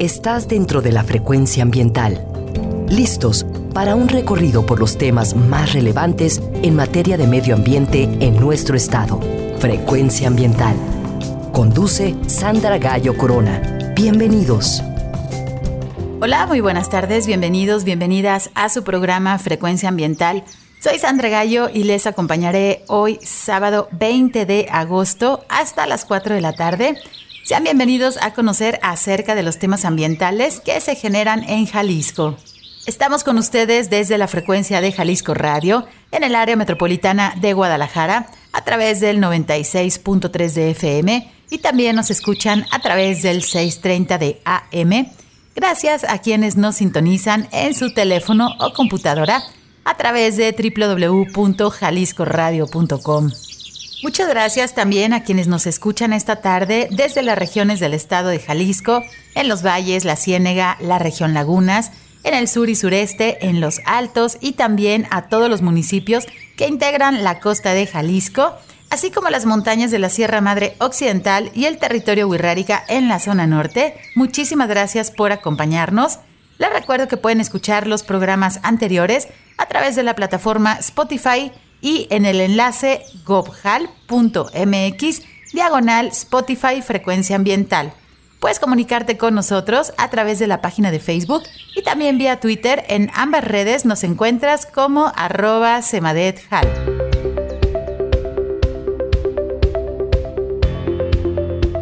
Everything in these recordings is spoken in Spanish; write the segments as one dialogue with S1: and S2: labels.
S1: Estás dentro de la frecuencia ambiental. Listos para un recorrido por los temas más relevantes en materia de medio ambiente en nuestro estado. Frecuencia ambiental. Conduce Sandra Gallo Corona. Bienvenidos.
S2: Hola, muy buenas tardes, bienvenidos, bienvenidas a su programa Frecuencia Ambiental. Soy Sandra Gallo y les acompañaré hoy sábado 20 de agosto hasta las 4 de la tarde sean bienvenidos a conocer acerca de los temas ambientales que se generan en Jalisco. Estamos con ustedes desde la frecuencia de Jalisco Radio en el área metropolitana de Guadalajara a través del 96.3 de FM y también nos escuchan a través del 630 de AM. Gracias a quienes nos sintonizan en su teléfono o computadora a través de www.jaliscoradio.com. Muchas gracias también a quienes nos escuchan esta tarde desde las regiones del estado de Jalisco, en los valles, la Ciénega, la región Lagunas, en el sur y sureste, en los altos y también a todos los municipios que integran la costa de Jalisco, así como las montañas de la Sierra Madre Occidental y el territorio Huirrárica en la zona norte. Muchísimas gracias por acompañarnos. Les recuerdo que pueden escuchar los programas anteriores a través de la plataforma Spotify y en el enlace gobhal.mx diagonal Spotify Frecuencia Ambiental. Puedes comunicarte con nosotros a través de la página de Facebook y también vía Twitter. En ambas redes nos encuentras como arroba semadethal.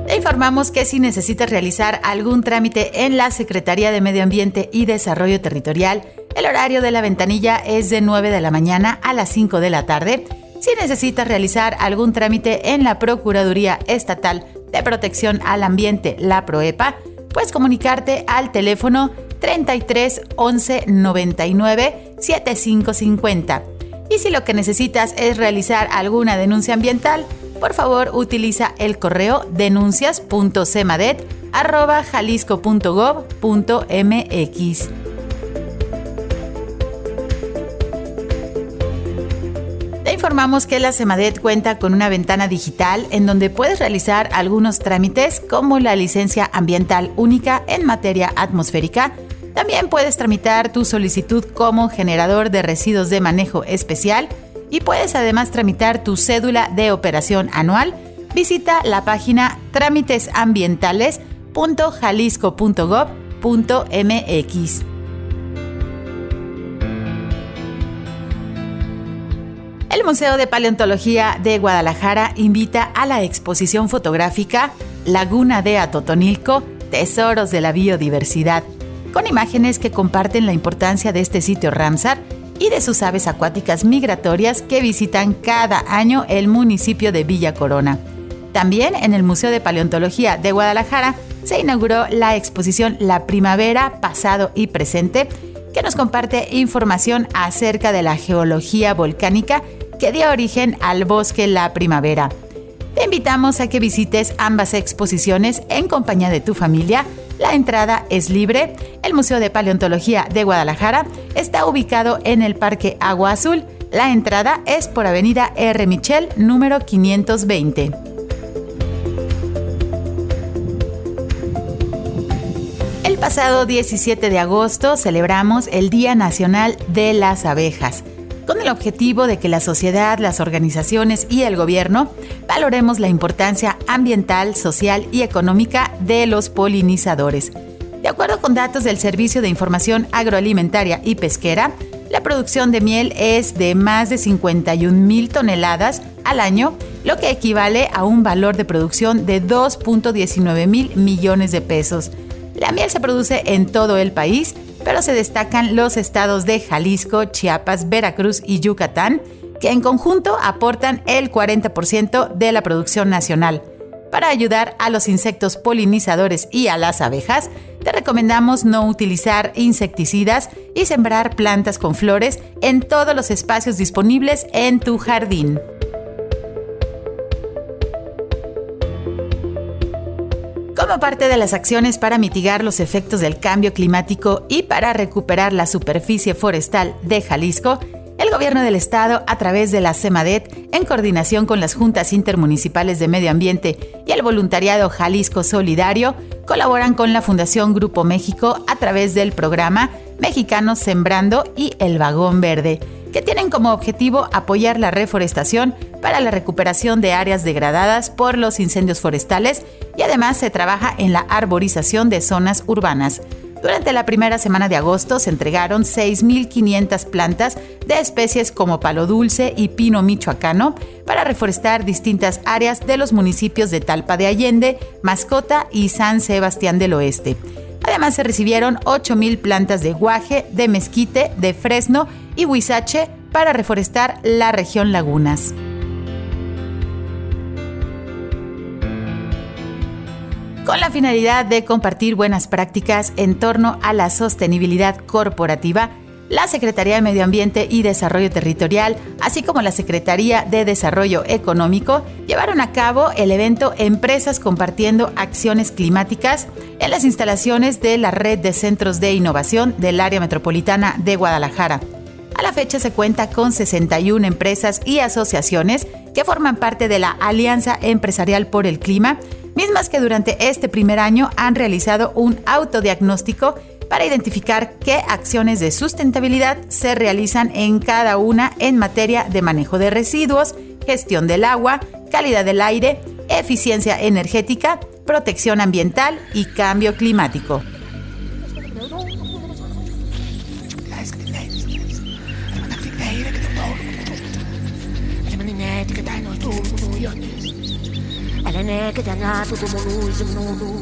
S2: Te informamos que si necesitas realizar algún trámite en la Secretaría de Medio Ambiente y Desarrollo Territorial, el horario de la ventanilla es de 9 de la mañana a las 5 de la tarde. Si necesitas realizar algún trámite en la Procuraduría Estatal de Protección al Ambiente, la PROEPA, puedes comunicarte al teléfono 33 11 99 7550. Y si lo que necesitas es realizar alguna denuncia ambiental, por favor utiliza el correo denuncias.cemadet.jalisco.gov.mx. informamos que la Semadet cuenta con una ventana digital en donde puedes realizar algunos trámites como la licencia ambiental única en materia atmosférica. También puedes tramitar tu solicitud como generador de residuos de manejo especial y puedes además tramitar tu cédula de operación anual. Visita la página trámitesambientales.jalisco.gov.mx. El Museo de Paleontología de Guadalajara invita a la exposición fotográfica Laguna de Atotonilco, Tesoros de la Biodiversidad, con imágenes que comparten la importancia de este sitio Ramsar y de sus aves acuáticas migratorias que visitan cada año el municipio de Villa Corona. También en el Museo de Paleontología de Guadalajara se inauguró la exposición La Primavera, Pasado y Presente, que nos comparte información acerca de la geología volcánica que dio origen al bosque La Primavera. Te invitamos a que visites ambas exposiciones en compañía de tu familia. La entrada es libre. El Museo de Paleontología de Guadalajara está ubicado en el Parque Agua Azul. La entrada es por Avenida R. Michel, número 520. El pasado 17 de agosto celebramos el Día Nacional de las Abejas con el objetivo de que la sociedad, las organizaciones y el gobierno valoremos la importancia ambiental, social y económica de los polinizadores. De acuerdo con datos del Servicio de Información Agroalimentaria y Pesquera, la producción de miel es de más de 51 mil toneladas al año, lo que equivale a un valor de producción de 2.19 mil millones de pesos. La miel se produce en todo el país pero se destacan los estados de Jalisco, Chiapas, Veracruz y Yucatán, que en conjunto aportan el 40% de la producción nacional. Para ayudar a los insectos polinizadores y a las abejas, te recomendamos no utilizar insecticidas y sembrar plantas con flores en todos los espacios disponibles en tu jardín. Como parte de las acciones para mitigar los efectos del cambio climático y para recuperar la superficie forestal de Jalisco, el gobierno del estado, a través de la CEMADET, en coordinación con las juntas intermunicipales de medio ambiente y el voluntariado Jalisco Solidario, colaboran con la Fundación Grupo México a través del programa Mexicanos Sembrando y El Vagón Verde, que tienen como objetivo apoyar la reforestación para la recuperación de áreas degradadas por los incendios forestales y además se trabaja en la arborización de zonas urbanas. Durante la primera semana de agosto se entregaron 6.500 plantas de especies como palo dulce y pino michoacano para reforestar distintas áreas de los municipios de Talpa de Allende, Mascota y San Sebastián del Oeste. Además se recibieron 8.000 plantas de guaje, de mezquite, de fresno y huizache para reforestar la región Lagunas. con la finalidad de compartir buenas prácticas en torno a la sostenibilidad corporativa, la Secretaría de Medio Ambiente y Desarrollo Territorial, así como la Secretaría de Desarrollo Económico, llevaron a cabo el evento Empresas Compartiendo Acciones Climáticas en las instalaciones de la Red de Centros de Innovación del Área Metropolitana de Guadalajara. A la fecha se cuenta con 61 empresas y asociaciones que forman parte de la Alianza Empresarial por el Clima, mismas que durante este primer año han realizado un autodiagnóstico para identificar qué acciones de sustentabilidad se realizan en cada una en materia de manejo de residuos, gestión del agua, calidad del aire, eficiencia energética, protección ambiental y cambio climático. كده انا تومو يعني انا كده انا تومو يزمنو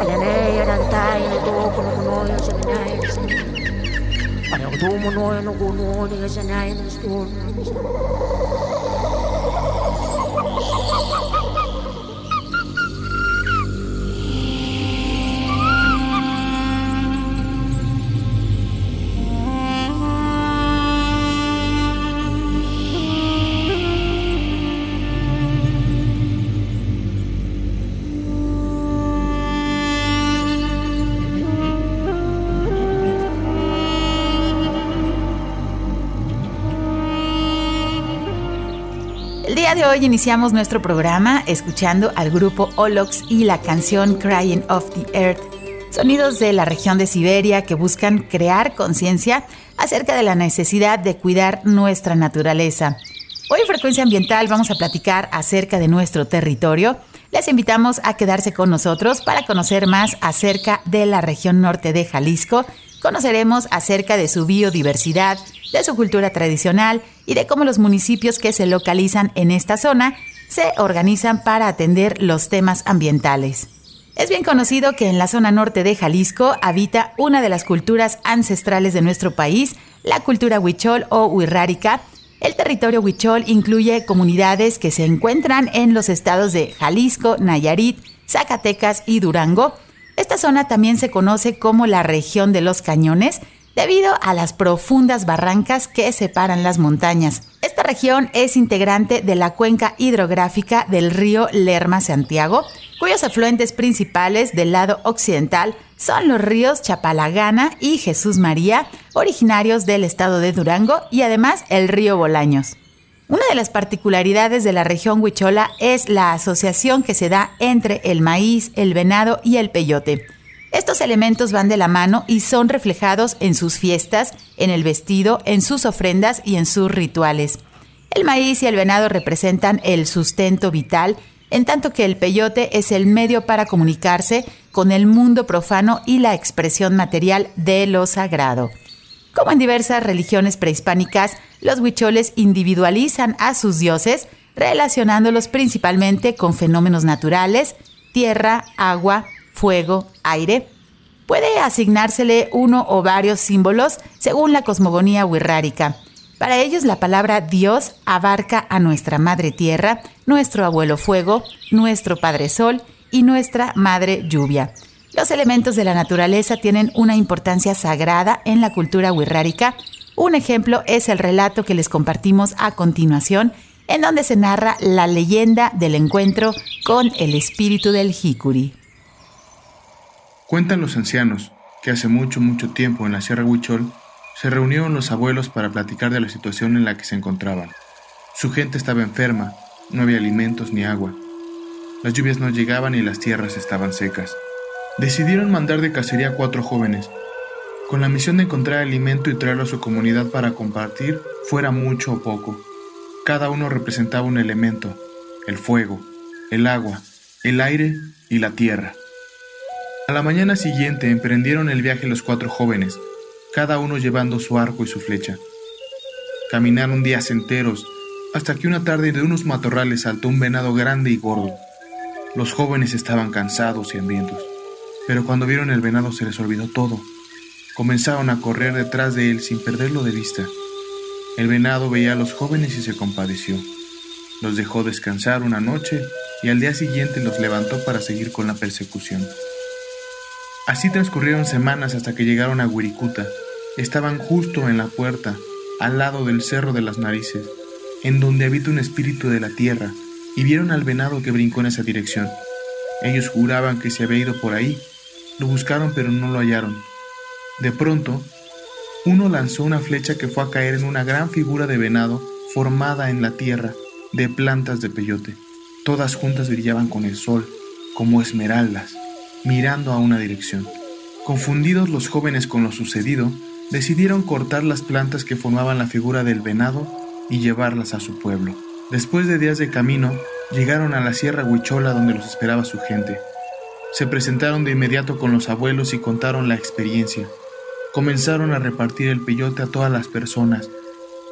S2: انا يا دانتاي تومو نو يزمناي انا تومو نو نو نو يزمناي نستون hoy iniciamos nuestro programa escuchando al grupo Olox y la canción Crying of the Earth, sonidos de la región de Siberia que buscan crear conciencia acerca de la necesidad de cuidar nuestra naturaleza. Hoy en Frecuencia Ambiental vamos a platicar acerca de nuestro territorio. Les invitamos a quedarse con nosotros para conocer más acerca de la región norte de Jalisco. Conoceremos acerca de su biodiversidad, de su cultura tradicional y de cómo los municipios que se localizan en esta zona se organizan para atender los temas ambientales. Es bien conocido que en la zona norte de Jalisco habita una de las culturas ancestrales de nuestro país, la cultura huichol o huirrárica. El territorio huichol incluye comunidades que se encuentran en los estados de Jalisco, Nayarit, Zacatecas y Durango. Esta zona también se conoce como la región de los cañones debido a las profundas barrancas que separan las montañas. Esta región es integrante de la cuenca hidrográfica del río Lerma-Santiago, cuyos afluentes principales del lado occidental son los ríos Chapalagana y Jesús María, originarios del estado de Durango, y además el río Bolaños. Una de las particularidades de la región Huichola es la asociación que se da entre el maíz, el venado y el peyote. Estos elementos van de la mano y son reflejados en sus fiestas, en el vestido, en sus ofrendas y en sus rituales. El maíz y el venado representan el sustento vital, en tanto que el peyote es el medio para comunicarse con el mundo profano y la expresión material de lo sagrado. Como en diversas religiones prehispánicas, los huicholes individualizan a sus dioses, relacionándolos principalmente con fenómenos naturales, tierra, agua, fuego, aire, puede asignársele uno o varios símbolos según la cosmogonía wixárika. Para ellos la palabra Dios abarca a nuestra Madre Tierra, nuestro abuelo Fuego, nuestro Padre Sol y nuestra Madre Lluvia. Los elementos de la naturaleza tienen una importancia sagrada en la cultura wixárika. Un ejemplo es el relato que les compartimos a continuación, en donde se narra la leyenda del encuentro con el espíritu del Hikuri.
S3: Cuentan los ancianos que hace mucho, mucho tiempo en la Sierra Huichol se reunieron los abuelos para platicar de la situación en la que se encontraban. Su gente estaba enferma, no había alimentos ni agua. Las lluvias no llegaban y las tierras estaban secas. Decidieron mandar de cacería cuatro jóvenes, con la misión de encontrar alimento y traerlo a su comunidad para compartir, fuera mucho o poco. Cada uno representaba un elemento, el fuego, el agua, el aire y la tierra. A la mañana siguiente emprendieron el viaje los cuatro jóvenes, cada uno llevando su arco y su flecha. Caminaron días enteros hasta que una tarde de unos matorrales saltó un venado grande y gordo. Los jóvenes estaban cansados y hambrientos, pero cuando vieron el venado se les olvidó todo. Comenzaron a correr detrás de él sin perderlo de vista. El venado veía a los jóvenes y se compadeció. Los dejó descansar una noche y al día siguiente los levantó para seguir con la persecución. Así transcurrieron semanas hasta que llegaron a Wirikuta. Estaban justo en la puerta, al lado del Cerro de las Narices en donde habita un espíritu de la tierra, y vieron al venado que brincó en esa dirección. Ellos juraban que se había ido por ahí, lo buscaron pero no lo hallaron. De pronto, uno lanzó una flecha que fue a caer en una gran figura de venado formada en la tierra de plantas de peyote. Todas juntas brillaban con el sol, como esmeraldas, mirando a una dirección. Confundidos los jóvenes con lo sucedido, decidieron cortar las plantas que formaban la figura del venado y llevarlas a su pueblo. Después de días de camino, llegaron a la Sierra Huichola donde los esperaba su gente. Se presentaron de inmediato con los abuelos y contaron la experiencia. Comenzaron a repartir el peyote a todas las personas,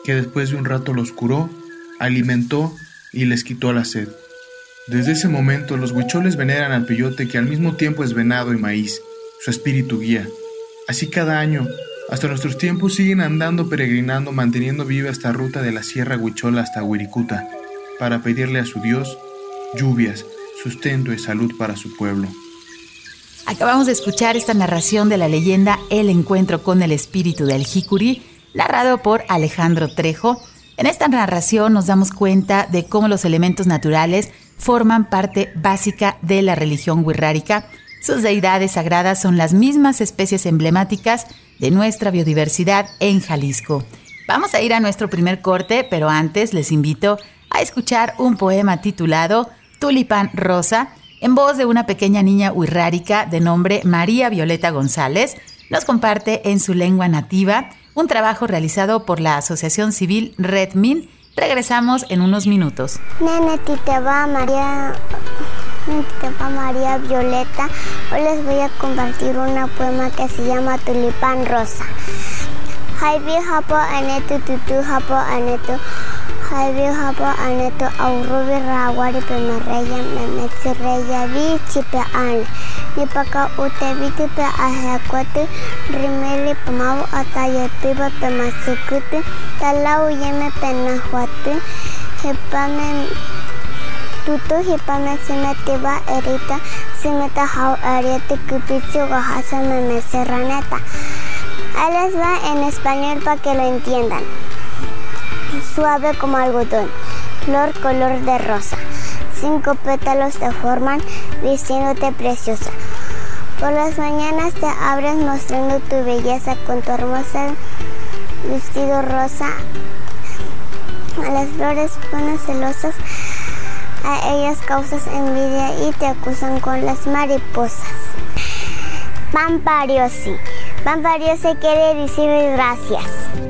S3: que después de un rato los curó, alimentó y les quitó la sed. Desde ese momento los huicholes veneran al peyote que al mismo tiempo es venado y maíz, su espíritu guía. Así cada año hasta nuestros tiempos siguen andando peregrinando, manteniendo viva esta ruta de la Sierra Huichola hasta Huiricuta, para pedirle a su Dios lluvias, sustento y salud para su pueblo.
S2: Acabamos de escuchar esta narración de la leyenda El encuentro con el espíritu del Jicuri, narrado por Alejandro Trejo. En esta narración nos damos cuenta de cómo los elementos naturales forman parte básica de la religión wixárika. Sus deidades sagradas son las mismas especies emblemáticas de nuestra biodiversidad en Jalisco. Vamos a ir a nuestro primer corte, pero antes les invito a escuchar un poema titulado Tulipán Rosa, en voz de una pequeña niña huirrárica de nombre María Violeta González. Nos comparte en su lengua nativa un trabajo realizado por la Asociación Civil Redmin. Regresamos en unos minutos.
S4: Nene, va María María Violeta. Hoy les voy a compartir una poema que se llama Tulipán Rosa. Haibi hapo anetu tutu hapo anetu. Haibi hapo anetu aurubi rawari pemereya memetsireya vi chipe ane. Nipaka ute vitu pe ahekwatu rimeli pemau ataya piba pemasukutu. Talau yeme penahuatu. Hepame tutu hipame simetiba erita simeta hau ariete kupichu me meserraneta. Ahí les va en español para que lo entiendan. Suave como algodón, flor color de rosa. Cinco pétalos te forman vistiéndote preciosa. Por las mañanas te abres mostrando tu belleza con tu hermosa vestido rosa. A las flores ponen celosas a ellas causas envidia y te acusan con las mariposas. Pampariosi. Pampariosi quiere decir gracias.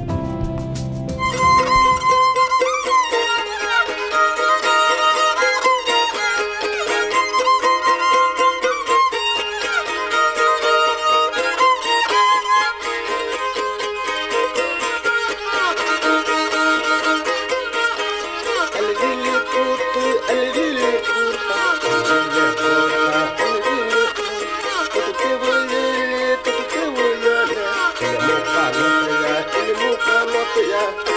S2: Yeah.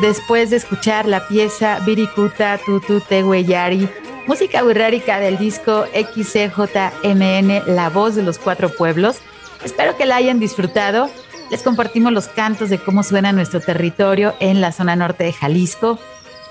S2: Después de escuchar la pieza Birikuta Tutu Tehueyari, música burrárica del disco XCJMN, La Voz de los Cuatro Pueblos. Espero que la hayan disfrutado. Les compartimos los cantos de cómo suena nuestro territorio en la zona norte de Jalisco.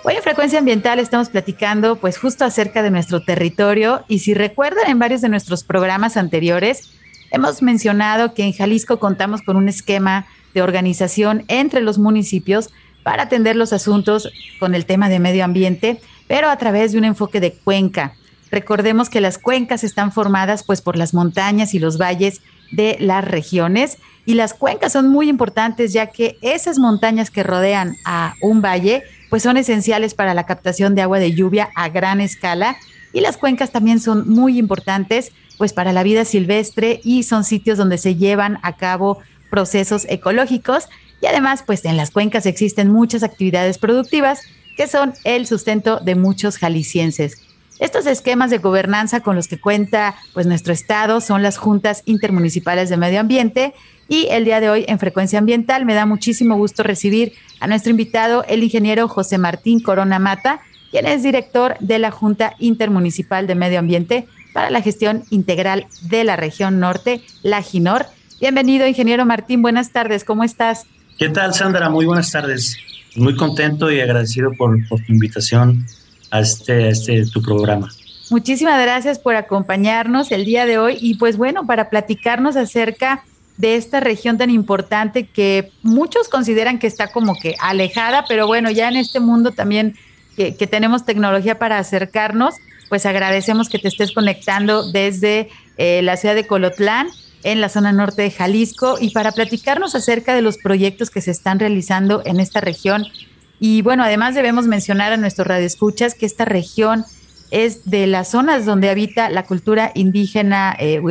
S2: Hoy en Frecuencia Ambiental estamos platicando pues justo acerca de nuestro territorio y si recuerdan en varios de nuestros programas anteriores, hemos mencionado que en Jalisco contamos con un esquema de organización entre los municipios para atender los asuntos con el tema de medio ambiente, pero a través de un enfoque de cuenca. Recordemos que las cuencas están formadas pues por las montañas y los valles de las regiones y las cuencas son muy importantes ya que esas montañas que rodean a un valle pues son esenciales para la captación de agua de lluvia a gran escala y las cuencas también son muy importantes pues para la vida silvestre y son sitios donde se llevan a cabo procesos ecológicos y además pues en las cuencas existen muchas actividades productivas que son el sustento de muchos jaliscienses. Estos esquemas de gobernanza con los que cuenta pues nuestro estado son las juntas intermunicipales de medio ambiente y el día de hoy en Frecuencia Ambiental me da muchísimo gusto recibir a nuestro invitado el ingeniero José Martín Corona Mata, quien es director de la Junta Intermunicipal de Medio Ambiente para la gestión integral de la región norte, la GINOR, Bienvenido, ingeniero Martín. Buenas tardes. ¿Cómo estás?
S5: ¿Qué tal, Sandra? Muy buenas tardes. Muy contento y agradecido por, tu invitación a este, este tu programa.
S2: Muchísimas gracias por acompañarnos el día de hoy y pues bueno, para platicarnos acerca de esta región tan importante que muchos consideran que está como que alejada, pero bueno, ya en este mundo también que, tenemos tecnología para acercarnos, pues agradecemos que te estés conectando desde eh, la ciudad de Colotlán en la zona norte de Jalisco y para platicarnos acerca de los proyectos que se están realizando en esta región. Y bueno, además debemos mencionar a nuestros radioescuchas que esta región es de las zonas donde habita la cultura indígena eh,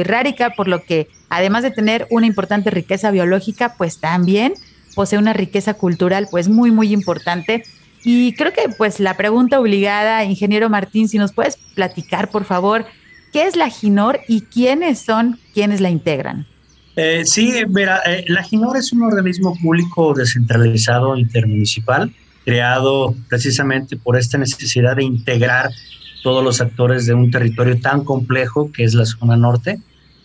S2: por lo que además de tener una importante riqueza biológica, pues también posee una riqueza cultural pues muy, muy importante. Y creo que pues la pregunta obligada, ingeniero Martín, si nos puedes platicar, por favor, ¿Qué es la GINOR y quiénes son quienes la integran?
S5: Eh, sí, mira, eh, la GINOR es un organismo público descentralizado intermunicipal creado precisamente por esta necesidad de integrar todos los actores de un territorio tan complejo que es la zona norte.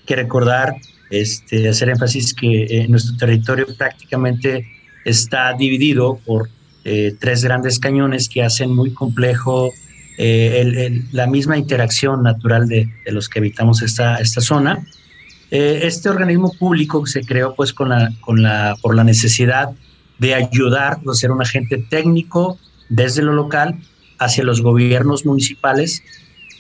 S5: Que recordar, este, hacer énfasis que eh, nuestro territorio prácticamente está dividido por tres grandes cañones que hacen muy complejo eh, la misma interacción natural de, los que habitamos esta, esta zona. Eh, este organismo público se creó pues con la, con la, por la necesidad de ayudar a ser un agente técnico desde lo local hacia los gobiernos municipales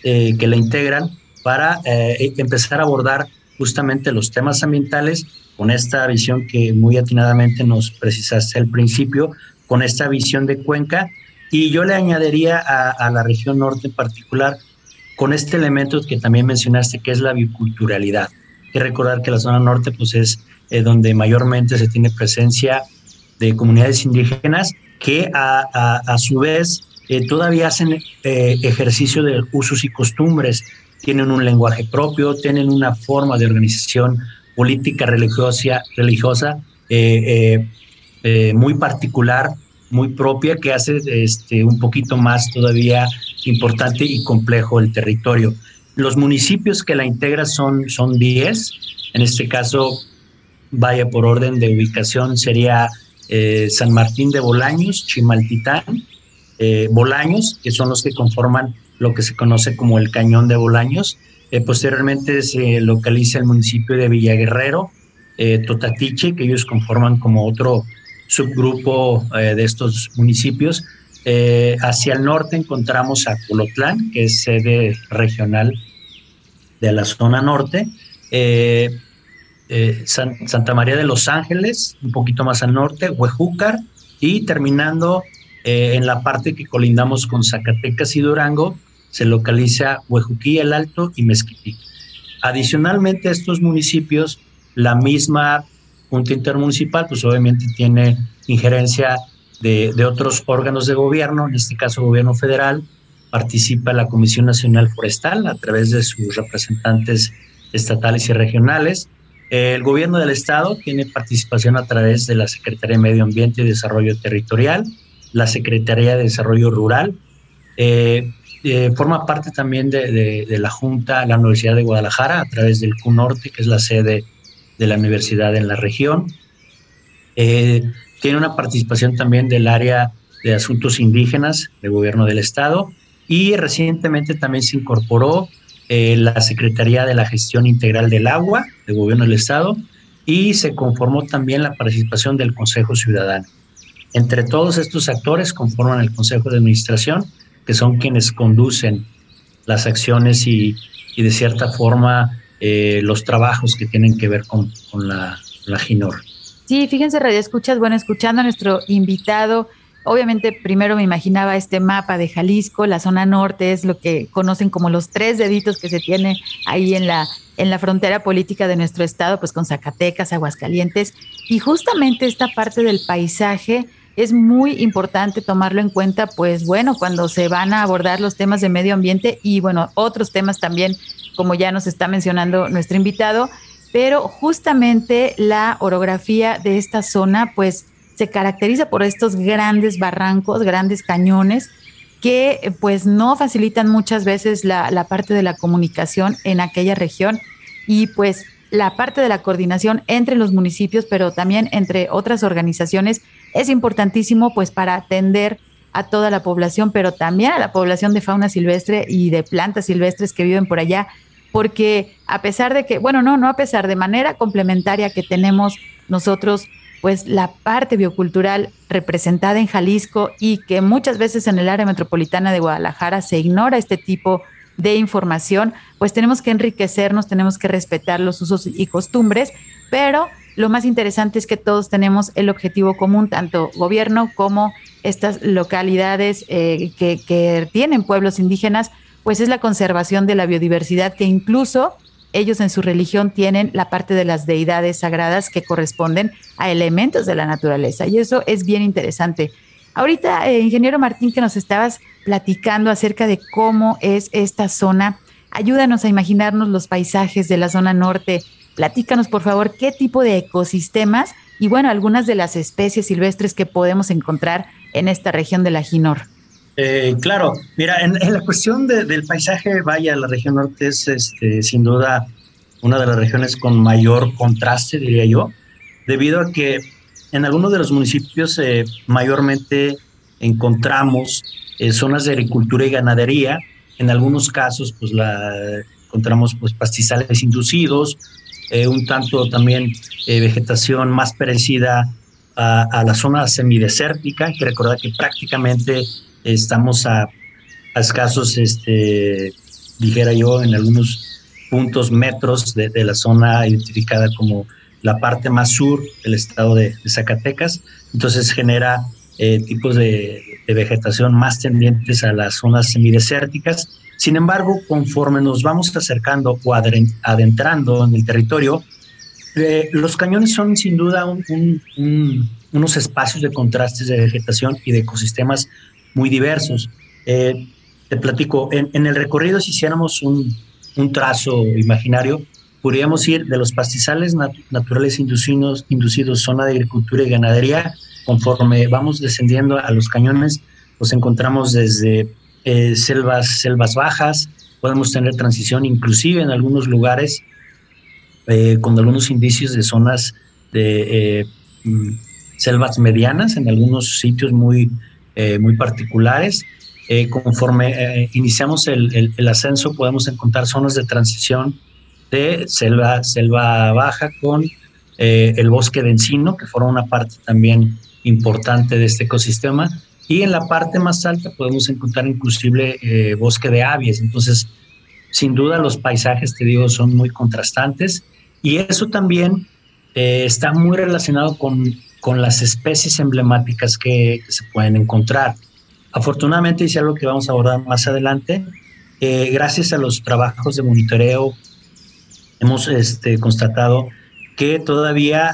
S5: eh, que la integran para empezar a abordar justamente los temas ambientales con esta visión que muy atinadamente nos precisaste al principio, con esta visión de cuenca y yo le añadiría a, la región norte en particular con este elemento que también mencionaste, que es la biculturalidad. Hay que recordar que la zona norte pues, es eh, donde mayormente se tiene presencia de comunidades indígenas que a, a, su vez eh, todavía hacen eh, ejercicio de usos y costumbres, tienen un lenguaje propio, tienen una forma de organización política religiosa, religiosa muy particular muy propia que hace este, un poquito más todavía importante y complejo el territorio. Los municipios que la integran son, son 10, en este caso, vaya por orden de ubicación, sería eh, San Martín de Bolaños, Chimaltitán, eh, Bolaños, que son los que conforman lo que se conoce como el Cañón de Bolaños. Eh, posteriormente se localiza el municipio de Villaguerrero, Totatiche, que ellos conforman como otro subgrupo eh, de estos municipios. Eh, hacia el norte encontramos a Colotlán, que es sede regional de la zona norte. Eh, Santa María de los Ángeles, un poquito más al norte, Huejúcar, y terminando en la parte que colindamos con Zacatecas y Durango, se localiza Huejuquí el Alto y Mezquití. Adicionalmente estos municipios, la misma Junta Intermunicipal, pues obviamente tiene injerencia de, otros órganos de gobierno, en este caso gobierno federal, participa la Comisión Nacional Forestal a través de sus representantes estatales y regionales. El gobierno del estado tiene participación a través de la Secretaría de Medio Ambiente y Desarrollo Territorial, la Secretaría de Desarrollo Rural. Eh, eh, forma parte también de, la Junta, la Universidad de Guadalajara, a través del CUNORTE, que es la sede de la universidad en la región. Eh, tiene una participación también del área de asuntos indígenas del gobierno del estado y recientemente también se incorporó eh, la Secretaría de la Gestión Integral del Agua del gobierno del estado y se conformó también la participación del Consejo Ciudadano. Entre todos estos actores conforman el Consejo de Administración, que son quienes conducen las acciones y, de cierta forma eh, los trabajos que tienen que ver con, la, la GINOR.
S2: Sí, fíjense, Radio Escuchas, bueno, escuchando a nuestro invitado, obviamente primero me imaginaba este mapa de Jalisco, la zona norte es lo que conocen como los tres deditos que se tiene ahí en la, en la frontera política de nuestro estado, pues con Zacatecas, Aguascalientes, y justamente esta parte del paisaje es muy importante tomarlo en cuenta, pues bueno, cuando se van a abordar los temas de medio ambiente y bueno, otros temas también, como ya nos está mencionando nuestro invitado, pero justamente la orografía de esta zona pues se caracteriza por estos grandes barrancos, grandes cañones que pues no facilitan muchas veces la, parte de la comunicación en aquella región. Y pues la parte de la coordinación entre los municipios, pero también entre otras organizaciones, es importantísimo pues para atender a toda la población, pero también a la población de fauna silvestre y de plantas silvestres que viven por allá porque a pesar de que, bueno, no, no a pesar de manera complementaria que tenemos nosotros, pues la parte biocultural representada en Jalisco y que muchas veces en el área metropolitana de Guadalajara se ignora este tipo de información, pues tenemos que enriquecernos, tenemos que respetar los usos y costumbres, pero lo más interesante es que todos tenemos el objetivo común, tanto gobierno como estas localidades eh, que, tienen pueblos indígenas, pues es la conservación de la biodiversidad que incluso ellos en su religión tienen la parte de las deidades sagradas que corresponden a elementos de la naturaleza y eso es bien interesante. Ahorita, eh, ingeniero Martín, que nos estabas platicando acerca de cómo es esta zona, ayúdanos a imaginarnos los paisajes de la zona norte. Platícanos, por favor, qué tipo de ecosistemas y, bueno, algunas de las especies silvestres que podemos encontrar en esta región de la Ginor.
S5: Eh, claro, mira, en, la cuestión del paisaje, vaya, la región norte es este, sin duda una de las regiones con mayor contraste, diría yo, debido a que en algunos de los municipios eh, mayormente encontramos eh, zonas de agricultura y ganadería, en algunos casos pues la encontramos pues pastizales inducidos, un tanto también vegetación más parecida a, la zona semidesértica, hay que recordar que prácticamente Estamos a, escasos, este, dijera yo, en algunos puntos, metros de, la zona identificada como la parte más sur del estado de, Zacatecas. Entonces genera eh, tipos de, vegetación más tendientes a las zonas semidesérticas. Sin embargo, conforme nos vamos acercando o adentrando en el territorio, eh, los cañones son sin duda unos espacios de contrastes de vegetación y de ecosistemas muy diversos. Eh, te platico, en, el recorrido, si hiciéramos un, trazo imaginario, podríamos ir de los pastizales naturales inducidos, inducidos, zona de agricultura y ganadería, conforme vamos descendiendo a los cañones, los encontramos desde eh, selvas, selvas bajas, podemos tener transición inclusive en algunos lugares eh, con algunos indicios de zonas de mm, selvas medianas, en algunos sitios muy, eh, muy particulares. Eh, conforme eh, iniciamos el, el, ascenso, podemos encontrar zonas de transición de selva, selva baja con el bosque de encino, que forma una parte también importante de este ecosistema. y en la parte más alta podemos encontrar inclusive eh, bosque de aves. Entonces, sin duda los paisajes, te digo, son muy contrastantes y eso también eh, está muy relacionado con, con, las especies emblemáticas que, se pueden encontrar. Afortunadamente, y es algo que vamos a abordar más adelante, eh, gracias a los trabajos de monitoreo, hemos este, constatado que todavía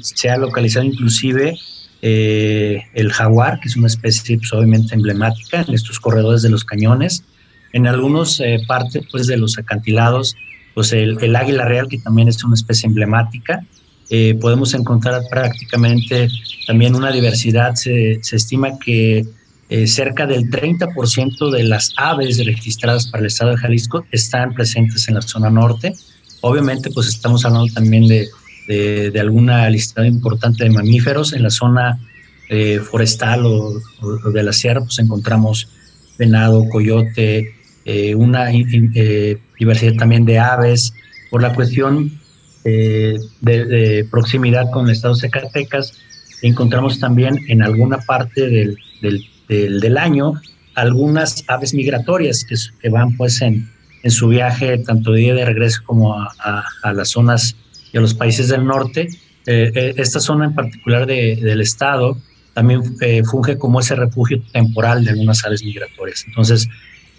S5: se ha localizado inclusive eh, el jaguar, que es una especie pues, obviamente emblemática en estos corredores de los cañones. En algunos eh, partes pues, de los acantilados, pues el, águila real, que también es una especie emblemática. Eh, podemos encontrar prácticamente también una diversidad. Se, estima que cerca del 30% de las aves registradas para el estado de Jalisco están presentes en la zona norte. Obviamente, pues estamos hablando también de de, alguna listado importante de mamíferos. En la zona eh, forestal o, de la sierra, pues encontramos venado, coyote, eh, una eh, diversidad también de aves. Por la cuestión de, proximidad con el estado de Zacatecas, encontramos también en alguna parte del, del, año algunas aves migratorias que, que van pues en, en, su viaje tanto de día de regreso como a, a las zonas y a los países del norte. Eh, eh, esta zona en particular del estado también eh, funge como ese refugio temporal de algunas aves migratorias. Entonces,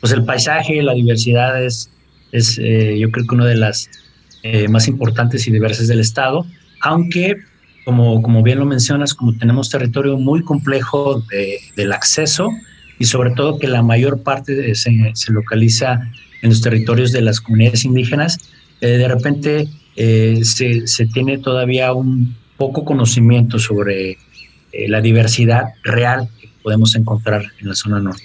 S5: pues el paisaje, la diversidad es, es yo creo que una de las más importantes y diversas del estado, aunque como, como bien lo mencionas, como tenemos territorio muy complejo del acceso y sobre todo que la mayor parte se, se, localiza en los territorios de las comunidades indígenas, de repente eh, se, tiene todavía un poco conocimiento sobre eh, la diversidad real que podemos encontrar en la zona norte.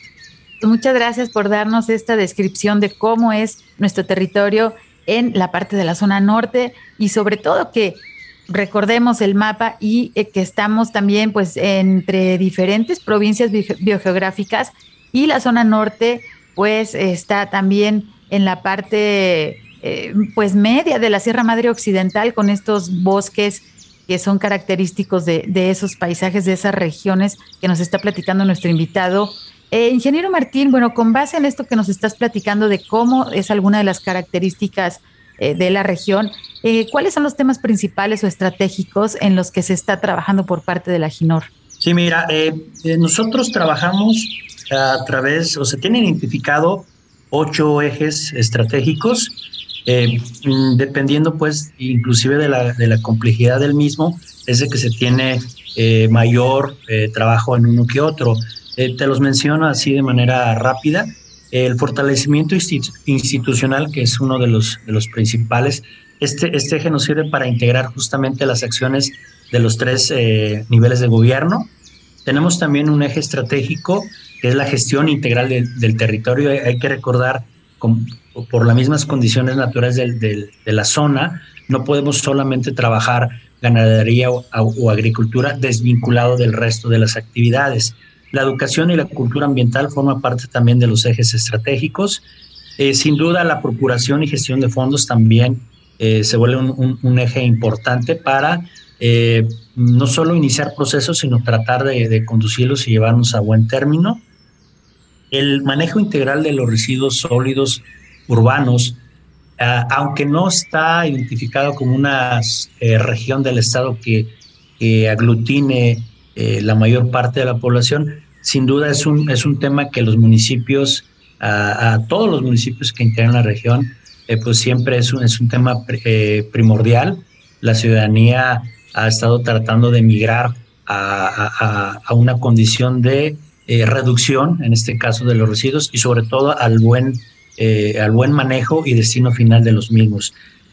S2: Muchas gracias por darnos esta descripción de cómo es nuestro territorio en la parte de la zona norte y sobre todo que recordemos el mapa y eh, que estamos también pues entre diferentes provincias biogeográficas y la zona norte pues está también en la parte eh, pues media de la Sierra Madre Occidental con estos bosques que son característicos de, esos paisajes, de esas regiones que nos está platicando nuestro invitado. Eh, ingeniero Martín, bueno, con base en esto que nos estás platicando de cómo es alguna de las características eh, de la región, ¿cuáles son los temas principales o estratégicos en los que se está trabajando por parte de la GINOR?
S5: Sí, mira, nosotros trabajamos a través, o se tienen identificado ocho ejes estratégicos eh, mm, dependiendo pues inclusive de la, de la, complejidad del mismo, es de que se tiene eh, mayor eh, trabajo en uno que otro. Te los menciono así de manera rápida. El fortalecimiento institucional, que es uno de los, de principales, este, este eje nos sirve para integrar justamente las acciones de los tres niveles de gobierno. Tenemos también un eje estratégico, que es la gestión integral del territorio. Hay que recordar por las mismas condiciones naturales de la zona, no podemos solamente trabajar ganadería o, agricultura desvinculado del resto de las actividades. La educación y la cultura ambiental forman parte también de los ejes estratégicos. Eh, sin duda, la procuración y gestión de fondos también eh, se vuelve un, eje importante para eh, no solo iniciar procesos, sino tratar de, conducirlos y llevarnos a buen término. El manejo integral de los residuos sólidos urbanos, aunque no está identificado como una región del estado que, aglutine eh, la mayor parte de la población, sin duda es un, es un tema que los municipios, a todos los municipios que integran la región, eh, pues siempre es un, es un tema primordial. La ciudadanía ha estado tratando de migrar a, a una condición de reducción, en este caso de los residuos, y sobre todo al buen eh, al buen manejo y destino final de los mismos.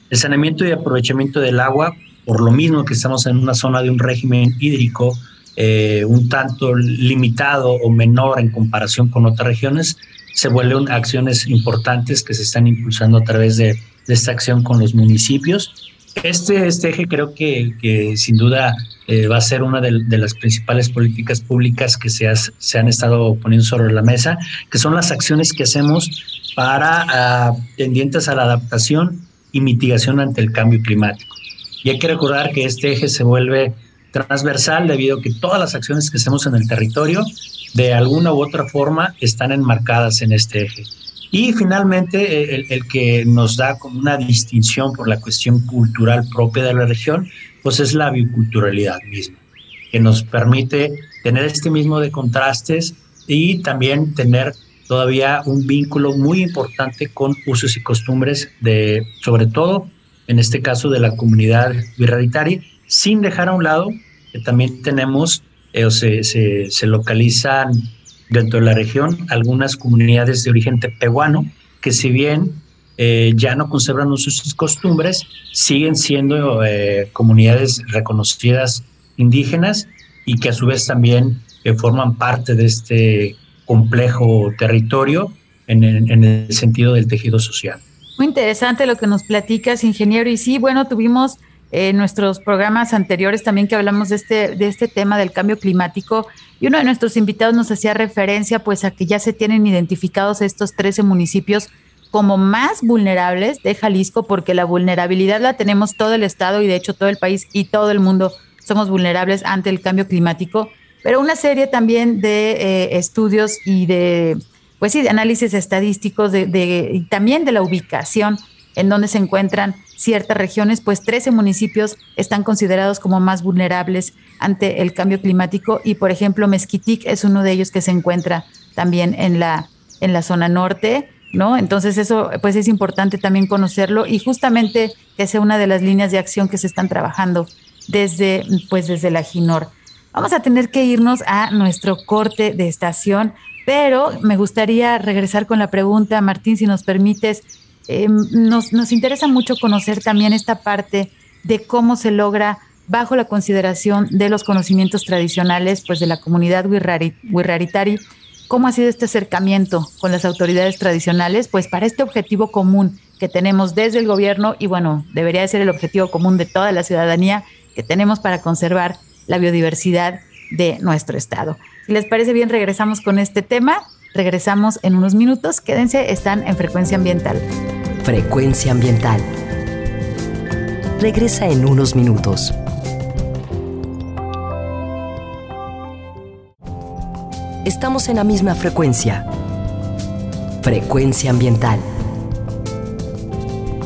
S5: El saneamiento y aprovechamiento del agua, por lo mismo que estamos en una zona de un régimen hídrico eh, un tanto limitado o menor en comparación con otras regiones, se vuelven acciones importantes que se están impulsando a través de, esta acción con los municipios. Este, este eje creo que, sin duda eh, va a ser una de, las principales políticas públicas que se, han estado poniendo sobre la mesa, que son las acciones que hacemos para ah, tendientes a la adaptación y mitigación ante el cambio climático. Y hay que recordar que este eje se vuelve transversal debido a que todas las acciones que hacemos en el territorio de alguna u otra forma están enmarcadas en este eje. Y finalmente, el, el, que nos da como una distinción por la cuestión cultural propia de la región, pues es la biculturalidad misma, que nos permite tener este mismo de contrastes y también tener todavía un vínculo muy importante con usos y costumbres de, sobre todo, en este caso de la comunidad birraritari, sin dejar a un lado que también tenemos eh, o se, localizan dentro de la región algunas comunidades de origen tepehuano que si bien eh, ya no conservan y costumbres, siguen siendo eh, comunidades reconocidas indígenas y que a su vez también forman parte de este complejo territorio en el, en el sentido del tejido social.
S2: Muy interesante lo que nos platicas, ingeniero. Y sí, bueno, tuvimos en nuestros programas anteriores también que hablamos de este, de este tema del cambio climático. Y uno de nuestros invitados nos hacía referencia pues a que ya se tienen identificados estos 13 municipios como más vulnerables de Jalisco porque la vulnerabilidad la tenemos todo el estado y de hecho todo el país y todo el mundo somos vulnerables ante el cambio climático. Pero una serie también de eh, estudios y de, pues sí, de análisis estadísticos de, y también de la ubicación en donde se encuentran ciertas regiones, pues 13 municipios están considerados como más vulnerables ante el cambio climático y, por ejemplo, Mezquitic es uno de ellos que se encuentra también en la, en la zona norte, ¿no? Entonces eso, pues es importante también conocerlo y justamente que sea una de las líneas de acción que se están trabajando desde, pues desde la GINOR. Vamos a tener que irnos a nuestro corte de estación, pero me gustaría regresar con la pregunta, Martín, si nos permites. Eh, nos, nos, interesa mucho conocer también esta parte de cómo se logra bajo la consideración de los conocimientos tradicionales pues de la comunidad wirraritari, cómo ha sido este acercamiento con las autoridades tradicionales pues para este objetivo común que tenemos desde el gobierno y bueno, debería ser el objetivo común de toda la ciudadanía que tenemos para conservar la biodiversidad de nuestro estado. Si les parece bien, regresamos con este tema. Regresamos en unos minutos. Quédense, están en frecuencia ambiental.
S1: Frecuencia ambiental. Regresa en unos minutos. Estamos en la misma frecuencia. Frecuencia ambiental.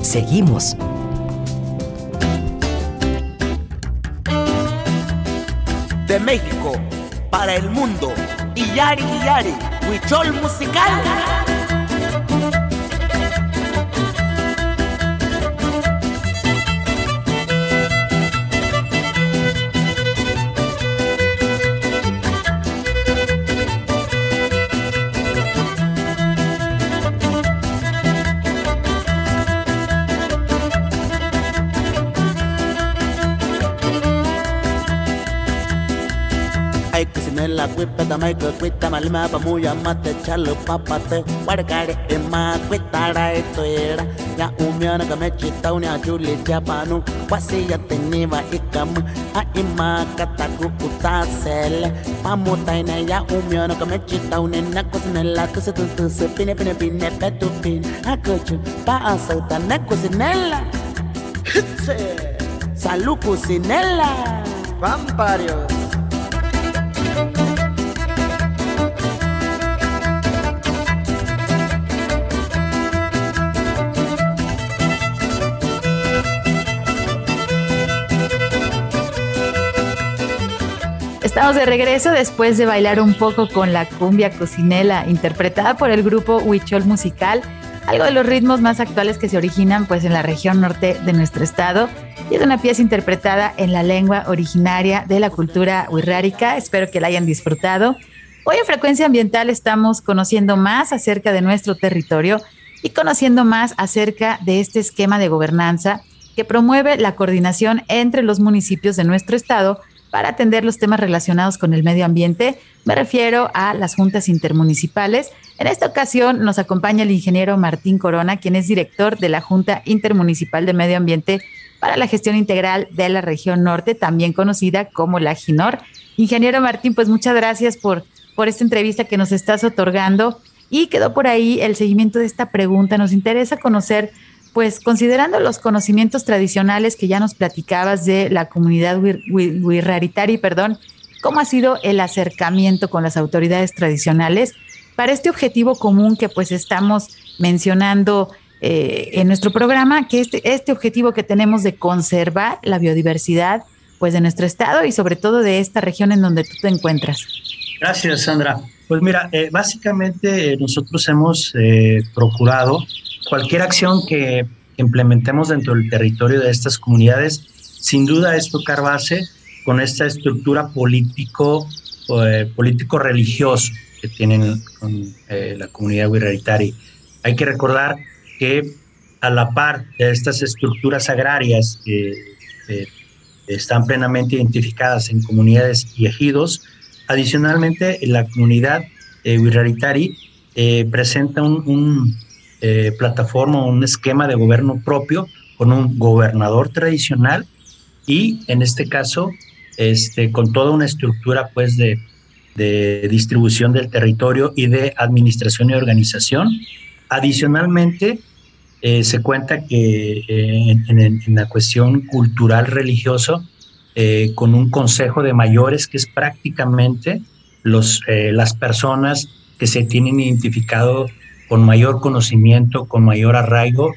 S1: Seguimos
S6: de México para el mundo. Iyari Iyari, Huichol Musical. ಪೆದ ಕುಯ್ತನಲ್ಲಿ ಮ್ಯಾಪ ಮೂಯ ಮತ್ತೆ ಚಲ್ಲು ಪಪ್ಪತ್ತೆ ಪಡಕಾಡೆ ಎಮ್ಮ ಕುಯ್ತಾಡಾಯ್ತು ಏಡ ಯಾ ಉಮ್ಯಾನಗ ಮೆಚ್ಚಿತ್ತವ್ನ ಜೂಲಿ ಜಪಾನು ವಸಿಯತ್ತೆ ನೀವ ಇಕ್ಕಮ್ಮ ಆ ಇಮ್ಮ ಕತ್ತಗು ಉತ್ತಾಸೆಲ್ಲ ಪಮ್ಮು ತೈನ ಯಾ ಉಮ್ಯಾನಗ ಮೆಚ್ಚಿತ್ತವ್ ನಿನ್ನ ಕುಸಿನೆಲ್ಲ ಕುಸು ತುಸು ತುಸು ಪಿನೆ ಪಿನೆ ಪಿನೆ ಪೆತ್ತು ಪಿನ್ ಆ ಕುಚು ಪಾ ಸೌತ ನ ಕುಸಿನೆಲ್ಲ Salu Cucinella. Vamparios.
S2: Estamos de regreso después de bailar un poco con la cumbia cocinela interpretada por el grupo Huichol Musical, algo de los ritmos más actuales que se originan pues en la región norte de nuestro estado y es una pieza interpretada en la lengua originaria de la cultura huirrárica. Espero que la hayan disfrutado. Hoy en Frecuencia Ambiental estamos conociendo más acerca de nuestro territorio y conociendo más acerca de este esquema de gobernanza que promueve la coordinación entre los municipios de nuestro estado para atender los temas relacionados con el medio ambiente. Me refiero a las juntas intermunicipales. En esta ocasión nos acompaña el ingeniero Martín Corona, quien es director de la Junta Intermunicipal de Medio Ambiente para la Gestión Integral de la Región Norte, también conocida como la GINOR. Ingeniero Martín, pues muchas gracias por, por esta entrevista que nos estás otorgando. Y quedó por ahí el seguimiento de esta pregunta. Nos interesa conocer pues considerando los conocimientos tradicionales que ya nos platicabas de la comunidad wirraritari, perdón, ¿cómo ha sido el acercamiento con las autoridades tradicionales para este objetivo común que pues estamos mencionando eh, en nuestro programa, que este, este objetivo que tenemos de conservar la biodiversidad pues de nuestro estado y sobre todo de esta región en donde tú te encuentras.
S5: Gracias, Sandra. Pues mira, eh, básicamente nosotros hemos eh, procurado cualquier acción que implementemos dentro del territorio de estas comunidades, sin duda es tocar base con esta estructura político, político religioso que tienen con eh, la comunidad Wirraritari. Hay que recordar que a la par de estas estructuras agrarias que están plenamente identificadas en comunidades y ejidos, adicionalmente la comunidad eh, eh, presenta un eh, plataforma, un esquema de gobierno propio con un gobernador tradicional y en este caso este, con toda una estructura pues de de distribución del territorio y de administración y organización. Adicionalmente, eh, se cuenta que eh, en, la cuestión cultural religioso, eh, con un consejo de mayores que es prácticamente los, las personas que se tienen identificado con mayor conocimiento, con mayor arraigo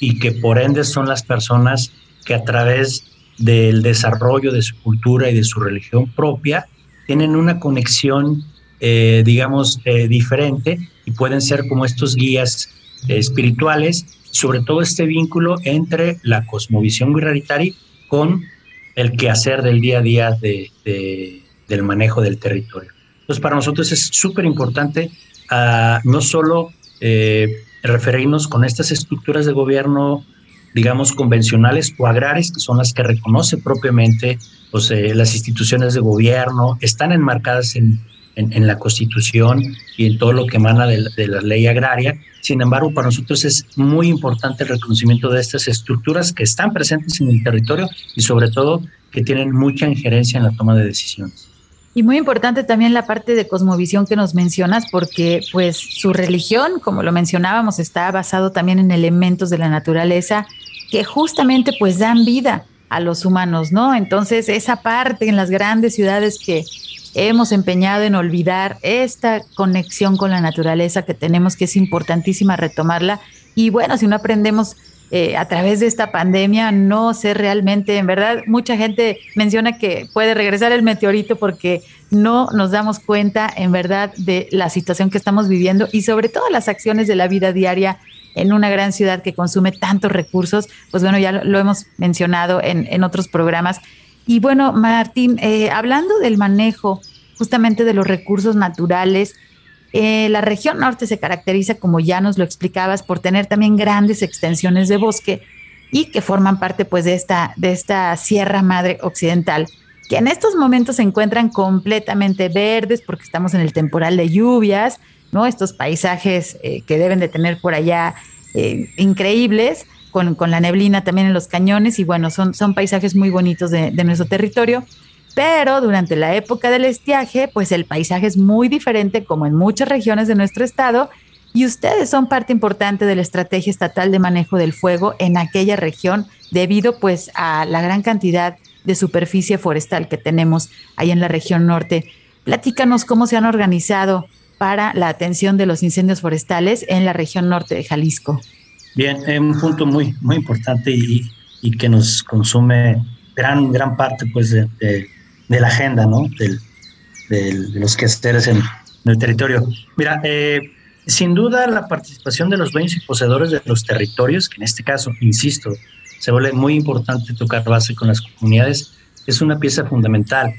S5: y que por ende son las personas que a través del desarrollo de su cultura y de su religión propia tienen una conexión, eh, digamos, eh, diferente y pueden ser como estos guías eh, espirituales, sobre todo este vínculo entre la cosmovisión guerreritari con el quehacer del día a día de, del manejo del territorio. Entonces, para nosotros es súper importante ah, no solo referirnos con estas estructuras de gobierno digamos, convencionales o agrarias, que son las que reconoce propiamente pues, eh, las instituciones de gobierno, están enmarcadas en, en, la Constitución y en todo lo que emana de, la ley agraria. Sin embargo, para nosotros es muy importante el reconocimiento de estas estructuras que están presentes en el territorio y sobre todo que tienen mucha injerencia en la toma de decisiones.
S2: Y muy importante también la parte de cosmovisión que nos mencionas, porque pues su religión, como lo mencionábamos, está basado también en elementos de la naturaleza que justamente pues dan vida a los humanos, ¿no? Entonces esa parte en las grandes ciudades que hemos empeñado en olvidar esta conexión con la naturaleza que tenemos, que es importantísima retomarla. Y bueno, si no aprendemos eh, a través de esta pandemia, no sé realmente, en verdad, mucha gente menciona que puede regresar el meteorito porque no nos damos cuenta, en verdad, de la situación que estamos viviendo y sobre todo las acciones de la vida diaria en una gran ciudad que consume tantos recursos, pues bueno, ya lo, hemos mencionado en, otros programas. Y bueno, Martín, eh, hablando del manejo justamente de los recursos naturales, eh, la región norte se caracteriza, como ya nos lo explicabas, por tener también grandes extensiones de bosque y que forman parte pues de esta, de esta Sierra Madre Occidental, que en estos momentos se encuentran completamente verdes porque estamos en el temporal de lluvias, ¿no? Estos paisajes eh, que deben de tener por allá eh, increíbles, con, la neblina también en los cañones, y bueno, son, son paisajes muy bonitos de, nuestro territorio. Pero durante la época del estiaje, pues el paisaje es muy diferente como en muchas regiones de nuestro estado y ustedes son parte importante de la estrategia estatal de manejo del fuego en aquella región debido pues a la gran cantidad de superficie forestal que tenemos ahí en la región norte. Platícanos cómo se han organizado para la atención de los incendios forestales en la región norte de Jalisco.
S5: Bien, es un punto muy, muy importante y, que nos consume gran, gran parte pues, de, de, la agenda, ¿no? Del, de los quehaceres en, en el territorio. Mira, eh, sin duda la participación de los dueños y poseedores de los territorios, que en este caso, insisto, se vuelve muy importante tocar base con las comunidades, es una pieza fundamental,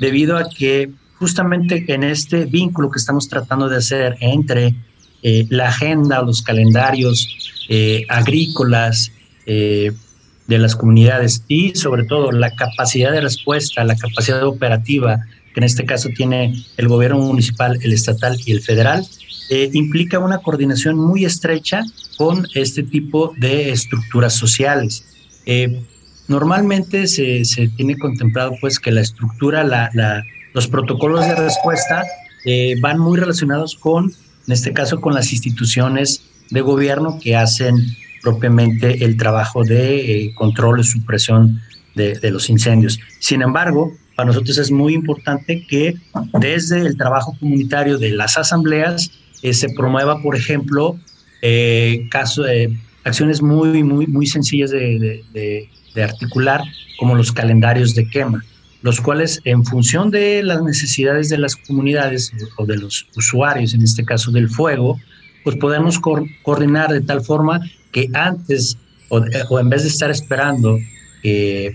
S5: debido a que justamente en este vínculo que estamos tratando de hacer entre eh, la agenda, los calendarios eh, agrícolas eh, de las comunidades y sobre todo la capacidad de respuesta, la capacidad operativa que en este caso tiene el gobierno municipal, el estatal y el federal, implica una coordinación muy estrecha con este tipo de estructuras sociales. normalmente se, se, tiene contemplado pues que la estructura, la, la los protocolos de respuesta eh, van muy relacionados con, en este caso, con las instituciones de gobierno que hacen propiamente el trabajo de eh, control y supresión de, los incendios. Sin embargo, para nosotros es muy importante que desde el trabajo comunitario de las asambleas eh, se promueva, por ejemplo, eh, caso, acciones muy, muy, muy sencillas de, de articular, como los calendarios de quema los cuales en función de las necesidades de las comunidades o de los usuarios, en este caso del fuego, pues podemos coordinar de tal forma que antes o, en vez de estar esperando que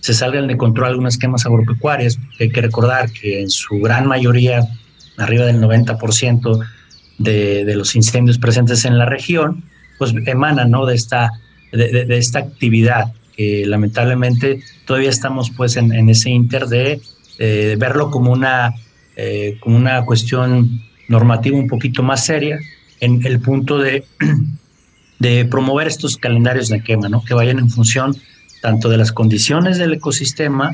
S5: se salgan de control algunas quemas agropecuarias, hay que recordar que en su gran mayoría, arriba del 90% de, de los incendios presentes en la región, pues emanan ¿no? de, esta, de, esta actividad que lamentablemente todavía estamos pues en, ese inter de verlo como una, eh, como una cuestión normativa un poquito más seria en el punto de, de promover estos calendarios de quema, ¿no? que vayan en función tanto de las condiciones del ecosistema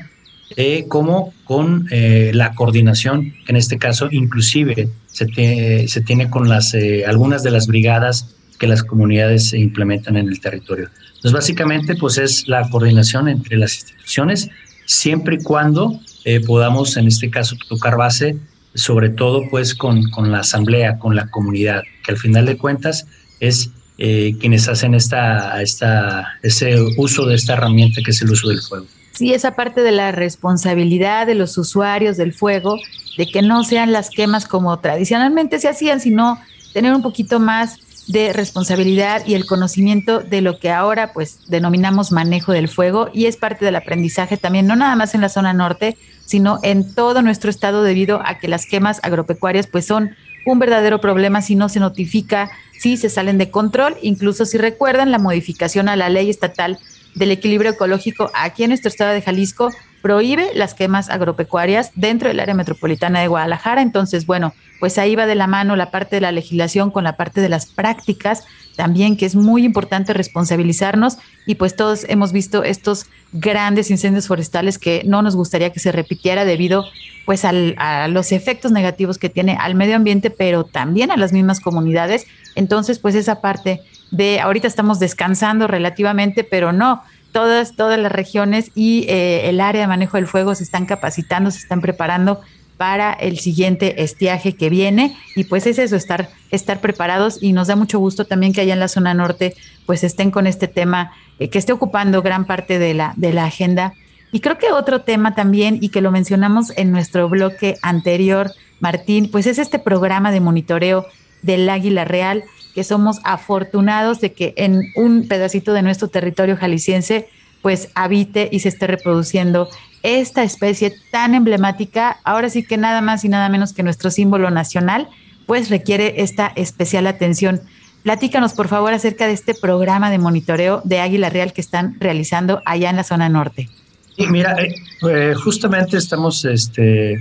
S5: eh, como con eh, la coordinación, que en este caso inclusive se, se tiene con las, algunas de las brigadas que las comunidades implementan en el territorio. Entonces, básicamente, pues es la coordinación entre las instituciones, siempre y cuando eh, podamos, en este caso, tocar base, sobre todo, pues, con, con, la asamblea, con la comunidad, que al final de cuentas es eh, quienes hacen esta, esta, ese uso de esta herramienta que es el uso del fuego.
S2: Sí, esa parte de la responsabilidad de los usuarios del fuego, de que no sean las quemas como tradicionalmente se hacían, sino tener un poquito más de responsabilidad y el conocimiento de lo que ahora pues denominamos manejo del fuego y es parte del aprendizaje también, no nada más en la zona norte, sino en todo nuestro estado debido a que las quemas agropecuarias pues son un verdadero problema si no se notifica, si se salen de control, incluso si recuerdan la modificación a la ley estatal del equilibrio ecológico aquí en nuestro estado de Jalisco prohíbe las quemas agropecuarias dentro del área metropolitana de Guadalajara. Entonces, bueno, pues ahí va de la mano la parte de la legislación con la parte de las prácticas también, que es muy importante responsabilizarnos y pues todos hemos visto estos grandes incendios forestales que no nos gustaría que se repitiera debido pues a los efectos negativos que tiene al medio ambiente, pero también a las mismas comunidades. Entonces, pues esa parte de ahorita estamos descansando relativamente, pero no, todas, todas las regiones y eh, el área de manejo del fuego se están capacitando, se están preparando para el siguiente estiaje que viene y pues es eso, estar, estar preparados y nos da mucho gusto también que allá en la zona norte pues estén con este tema eh, que esté ocupando gran parte de la, de la agenda. Y creo que otro tema también y que lo mencionamos en nuestro bloque anterior, Martín, pues es este programa de monitoreo del Águila Real, que somos afortunados de que en un pedacito de nuestro territorio jalisciense pues habite y se esté reproduciendo esta especie tan emblemática, ahora sí que nada más y nada menos que nuestro símbolo nacional, pues requiere esta especial atención. Platícanos, por favor, acerca de este programa de monitoreo de Águila Real que están realizando allá en la zona norte.
S5: Y mira, eh, eh, justamente estamos este,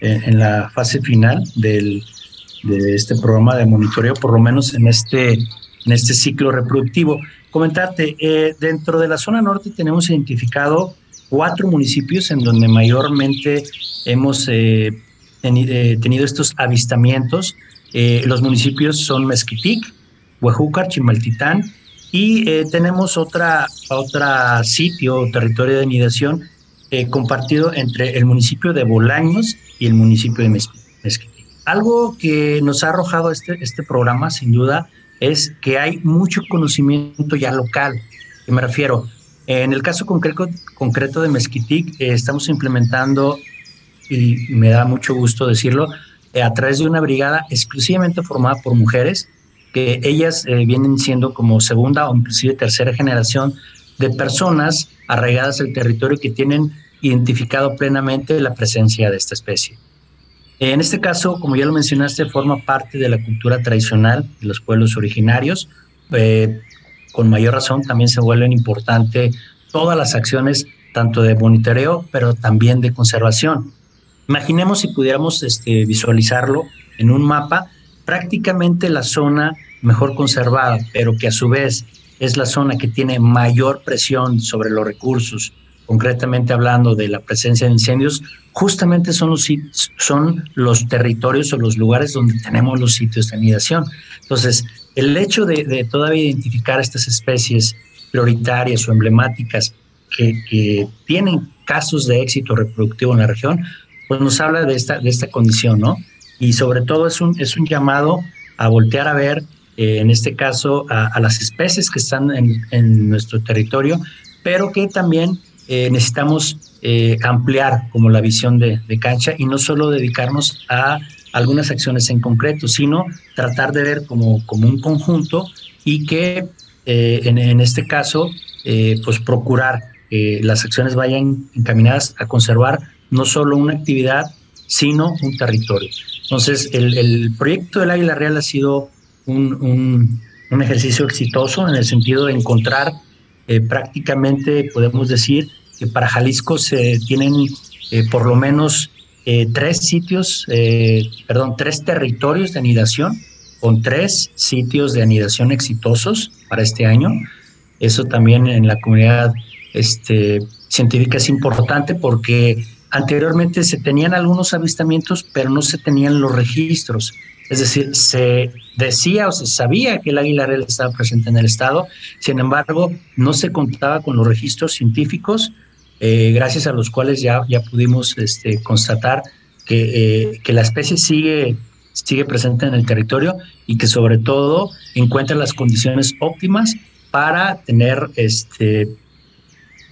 S5: en la fase final del, de este programa de monitoreo, por lo menos en este, en este ciclo reproductivo. Comentarte, eh, dentro de la zona norte tenemos identificado cuatro municipios en donde mayormente hemos eh, eh, tenido estos avistamientos. Eh, los municipios son Mezquitic, Huejúcar, Chimaltitán y tenemos otra, otra sitio, territorio de anidación compartido entre el municipio de Bolaños y el municipio de Mezquitic. Algo que nos ha arrojado este, este programa, sin duda, es que hay mucho conocimiento ya local. ¿Qué me refiero? En el caso concreto, concreto de Mezquitic, eh, estamos implementando, y me da mucho gusto decirlo, eh, a través de una brigada exclusivamente formada por mujeres, que ellas eh, vienen siendo como segunda o inclusive tercera generación de personas arraigadas al territorio que tienen identificado plenamente la presencia de esta especie. En este caso, como ya lo mencionaste, forma parte de la cultura tradicional de los pueblos originarios con mayor razón también se vuelven importantes todas las acciones, tanto de monitoreo, pero también de conservación. Imaginemos si pudiéramos este, visualizarlo en un mapa, prácticamente la zona mejor conservada, pero que a su vez es la zona que tiene mayor presión sobre los recursos, concretamente hablando de la presencia de incendios, justamente son los, son los territorios o los lugares donde tenemos los sitios de anidación. Entonces, el hecho de, todavía identificar estas especies prioritarias o emblemáticas que, tienen casos de éxito reproductivo en la región, pues nos habla de esta, de esta condición, ¿no? Y sobre todo es un, es un llamado a voltear a ver, eh, en este caso, a, las especies que están en, nuestro territorio, pero que también eh, necesitamos eh, ampliar como la visión de, de, cancha y no solo dedicarnos a algunas acciones en concreto, sino tratar de ver como, como un conjunto y que en, en, este caso, pues procurar que las acciones vayan encaminadas a conservar no solo una actividad, sino un territorio. Entonces, el, el proyecto del Águila Real ha sido un, un, ejercicio exitoso en el sentido de encontrar eh, prácticamente, podemos decir, que para Jalisco se tienen eh, por lo menos eh, tres sitios, perdón, tres territorios de anidación con tres sitios de anidación exitosos para este año. Eso también en la comunidad este, científica es importante porque anteriormente se tenían algunos avistamientos, pero no se tenían los registros. Es decir, se decía o se sabía que el águila real estaba presente en el estado, sin embargo, no se contaba con los registros científicos, eh, gracias a los cuales ya, ya pudimos este, constatar que, eh, que la especie sigue, sigue presente en el territorio y que sobre todo encuentra las condiciones óptimas para tener este,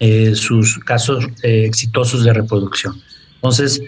S5: eh, sus casos exitosos de reproducción. Entonces,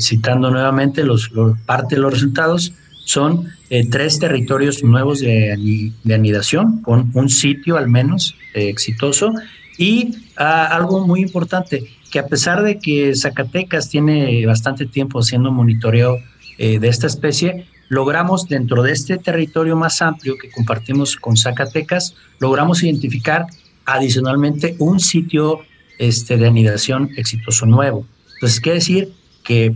S5: citando nuevamente los, parte de los resultados, son tres territorios nuevos de, anidación, con un sitio al menos exitoso. Y ah, algo muy importante, que a pesar de que Zacatecas tiene bastante tiempo haciendo monitoreo de esta especie, logramos dentro de este territorio más amplio que compartimos con Zacatecas, logramos identificar adicionalmente un sitio este, de anidación exitoso nuevo. Entonces, quiere decir que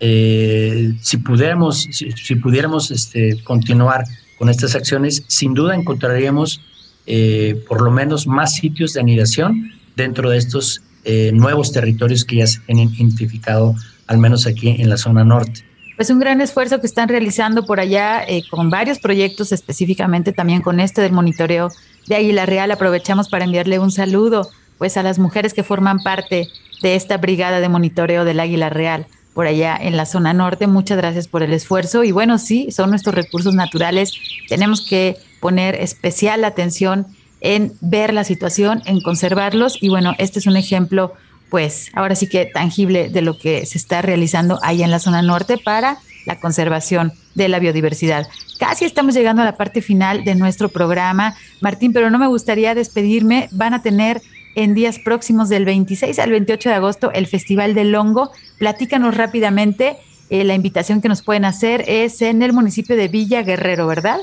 S5: eh, si pudiéramos, si, pudiéramos este, continuar con estas acciones, sin duda encontraríamos eh, por lo menos más sitios de anidación dentro de estos eh, nuevos territorios que ya se han identificado, al menos aquí en la zona norte.
S2: Pues un gran esfuerzo que están realizando por allá con varios proyectos, específicamente también con este del monitoreo de Águila Real. Aprovechamos para enviarle un saludo pues a las mujeres que forman parte de esta brigada de monitoreo del Águila Real por allá en la zona norte. Muchas gracias por el esfuerzo. Y bueno, sí, son nuestros recursos naturales. Tenemos que poner especial atención en ver la situación, en conservarlos. Y bueno, este es un ejemplo, pues ahora sí que tangible de lo que se está realizando ahí en la zona norte para la conservación de la biodiversidad. Casi estamos llegando a la parte final de nuestro programa, Martín, pero no me gustaría despedirme. Van a tener en días próximos del 26 al 28 de agosto el Festival del Hongo. Platícanos rápidamente, eh, la invitación que nos pueden hacer es en el municipio de Villa Guerrero, ¿verdad?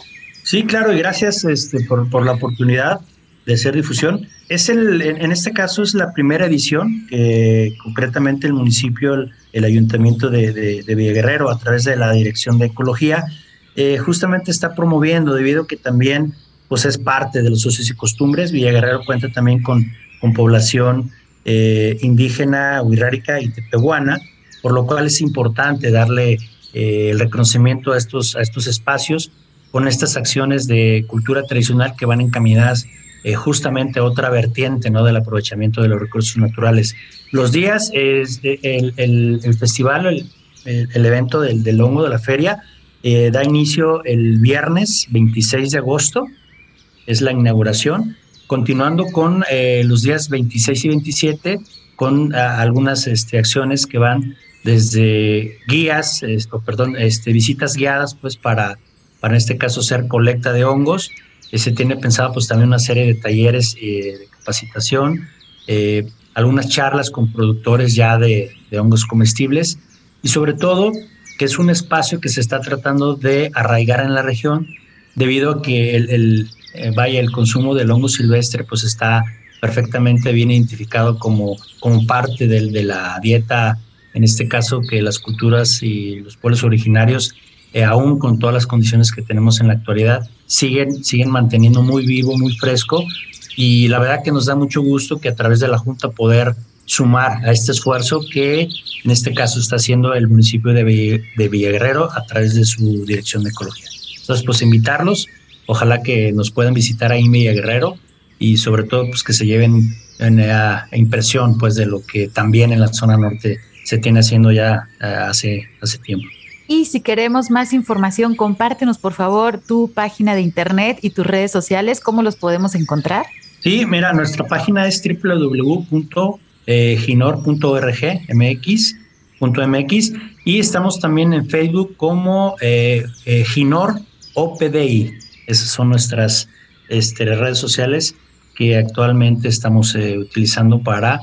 S5: Sí, claro, y gracias este, por, la oportunidad de hacer difusión. Es el, en este caso es la primera edición que concretamente el municipio, el, ayuntamiento de, de, Villa Guerrero, a través de la Dirección de Ecología, eh, justamente está promoviendo, debido a que también pues es parte de los usos y costumbres. Villa Guerrero cuenta también con con población eh, indígena, huirrárica y tepehuana, por lo cual es importante darle eh, el reconocimiento a estos, a estos espacios con estas acciones de cultura tradicional que van encaminadas eh, justamente a otra vertiente ¿no? del aprovechamiento de los recursos naturales. Los días, es el, el, festival, el, el, evento del, del hongo de la feria, da inicio el viernes 26 de agosto, es la inauguración, continuando con eh, los días 26 y 27, con algunas este, acciones que van desde guías, perdón, este, visitas guiadas, pues para, para en este caso ser colecta de hongos. Eh, se tiene pensado pues también una serie de talleres eh, de capacitación, algunas charlas con productores ya de, de hongos comestibles y sobre todo que es un espacio que se está tratando de arraigar en la región debido a que el, eh, vaya, el consumo del hongo silvestre pues está perfectamente bien identificado como, como parte del, de la dieta, en este caso que las culturas y los pueblos originarios, eh, aún con todas las condiciones que tenemos en la actualidad, siguen, siguen manteniendo muy vivo, muy fresco. Y la verdad que nos da mucho gusto que a través de la Junta poder sumar a este esfuerzo que en este caso está haciendo el municipio de, de Villaguerrero a través de su Dirección de Ecología. Entonces, pues invitarlos Ojalá que nos puedan visitar ahí en Villa Guerrero y sobre todo pues que se lleven una impresión pues de lo que también en la zona norte se tiene haciendo ya eh, hace, hace tiempo.
S2: Y si queremos más información, compártenos por favor tu página de internet y tus redes sociales, ¿cómo los podemos encontrar?
S5: Sí, mira, nuestra página es www.ginor.org.mx y estamos también en Facebook como eh, eh, Ginor OPDI. Esas son nuestras este, redes sociales que actualmente estamos eh, utilizando para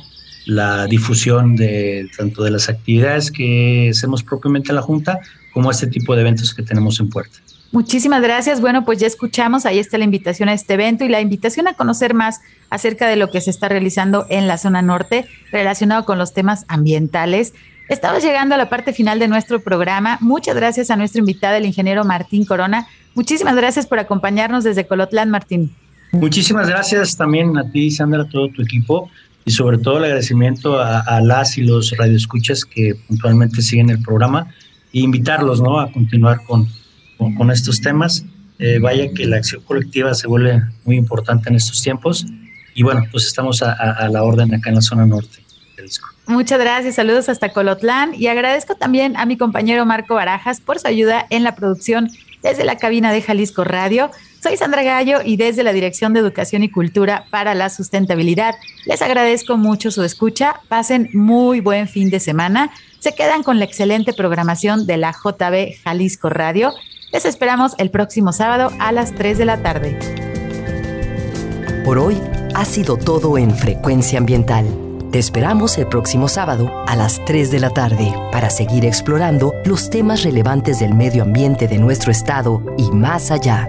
S5: la difusión de tanto de las actividades que hacemos propiamente en la Junta como este tipo de eventos que tenemos en puerta.
S2: Muchísimas gracias. Bueno, pues ya escuchamos, ahí está la invitación a este evento y la invitación a conocer más acerca de lo que se está realizando en la zona norte relacionado con los temas ambientales. Estamos llegando a la parte final de nuestro programa. Muchas gracias a nuestro invitado, el ingeniero Martín Corona. Muchísimas gracias por acompañarnos desde Colotlán, Martín.
S5: Muchísimas gracias también a ti, Sandra, a todo tu equipo y sobre todo el agradecimiento a, las y los radioescuchas que puntualmente siguen el programa e invitarlos ¿no? a continuar con, con, estos temas. Eh, vaya que la acción colectiva se vuelve muy importante en estos tiempos y bueno, pues estamos a, a la orden acá en la zona norte.
S2: Muchas gracias, saludos hasta Colotlán y agradezco también a mi compañero Marco Barajas por su ayuda en la producción desde la cabina de Jalisco Radio. Soy Sandra Gallo y desde la Dirección de Educación y Cultura para la Sustentabilidad les agradezco mucho su escucha. Pasen muy buen fin de semana. Se quedan con la excelente programación de la JB Jalisco Radio. Les esperamos el próximo sábado a las 3 de la tarde.
S1: Por hoy ha sido todo en Frecuencia Ambiental. Te esperamos el próximo sábado a las 3 de la tarde para seguir explorando los temas relevantes del medio ambiente de nuestro estado y más allá.